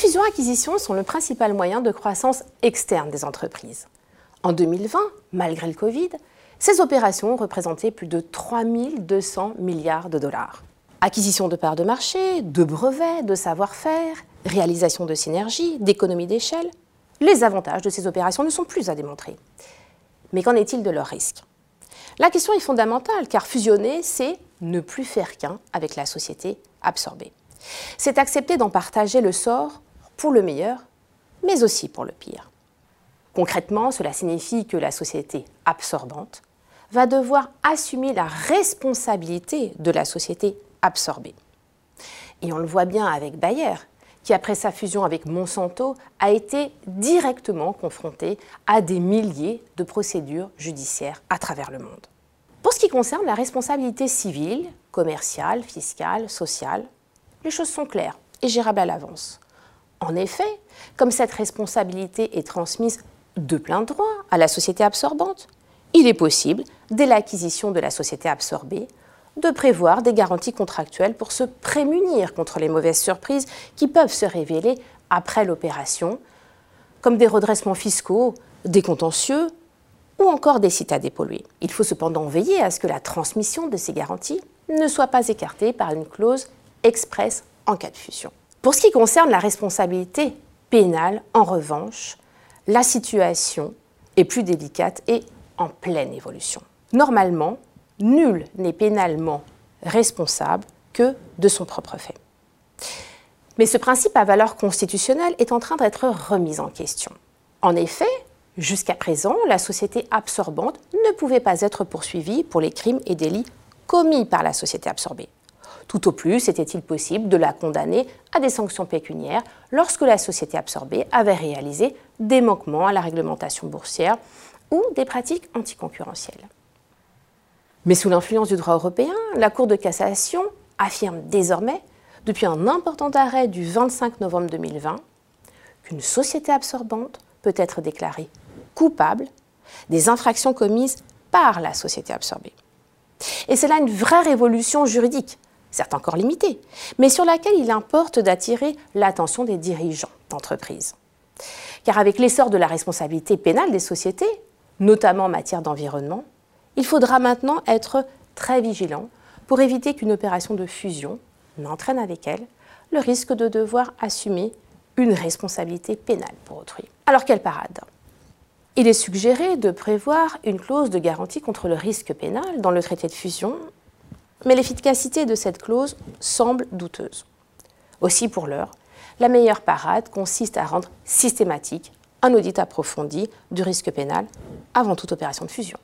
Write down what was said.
fusions-acquisitions sont le principal moyen de croissance externe des entreprises. En 2020, malgré le Covid, ces opérations ont représenté plus de 3 200 milliards de dollars. Acquisition de parts de marché, de brevets, de savoir-faire, réalisation de synergies, d'économies d'échelle, les avantages de ces opérations ne sont plus à démontrer. Mais qu'en est-il de leurs risques? La question est fondamentale car fusionner, c'est ne plus faire qu'un avec la société absorbée. C'est accepter d'en partager le sort pour le meilleur, mais aussi pour le pire. Concrètement, cela signifie que la société absorbante va devoir assumer la responsabilité de la société absorbée. Et on le voit bien avec Bayer, qui après sa fusion avec Monsanto a été directement confronté à des milliers de procédures judiciaires à travers le monde. Pour ce qui concerne la responsabilité civile, commerciale, fiscale, sociale, les choses sont claires et gérables à l'avance. En effet, comme cette responsabilité est transmise de plein droit à la société absorbante, il est possible, dès l'acquisition de la société absorbée, de prévoir des garanties contractuelles pour se prémunir contre les mauvaises surprises qui peuvent se révéler après l'opération, comme des redressements fiscaux, des contentieux ou encore des sites à dépolluer. Il faut cependant veiller à ce que la transmission de ces garanties ne soit pas écartée par une clause expresse en cas de fusion. Pour ce qui concerne la responsabilité pénale, en revanche, la situation est plus délicate et en pleine évolution. Normalement, nul n'est pénalement responsable que de son propre fait. Mais ce principe à valeur constitutionnelle est en train d'être remis en question. En effet, jusqu'à présent, la société absorbante ne pouvait pas être poursuivie pour les crimes et délits commis par la société absorbée. Tout au plus était-il possible de la condamner à des sanctions pécuniaires lorsque la société absorbée avait réalisé des manquements à la réglementation boursière ou des pratiques anticoncurrentielles. Mais sous l'influence du droit européen, la Cour de cassation affirme désormais, depuis un important arrêt du 25 novembre 2020, qu'une société absorbante peut être déclarée coupable des infractions commises par la société absorbée. Et c'est là une vraie révolution juridique, certes encore limitée, mais sur laquelle il importe d'attirer l'attention des dirigeants d'entreprise. Car avec l'essor de la responsabilité pénale des sociétés, notamment en matière d'environnement, il faudra maintenant être très vigilant pour éviter qu'une opération de fusion n'entraîne avec elle le risque de devoir assumer une responsabilité pénale pour autrui. Alors quelle parade Il est suggéré de prévoir une clause de garantie contre le risque pénal dans le traité de fusion, mais l'efficacité de cette clause semble douteuse. Aussi pour l'heure, la meilleure parade consiste à rendre systématique un audit approfondi du risque pénal avant toute opération de fusion.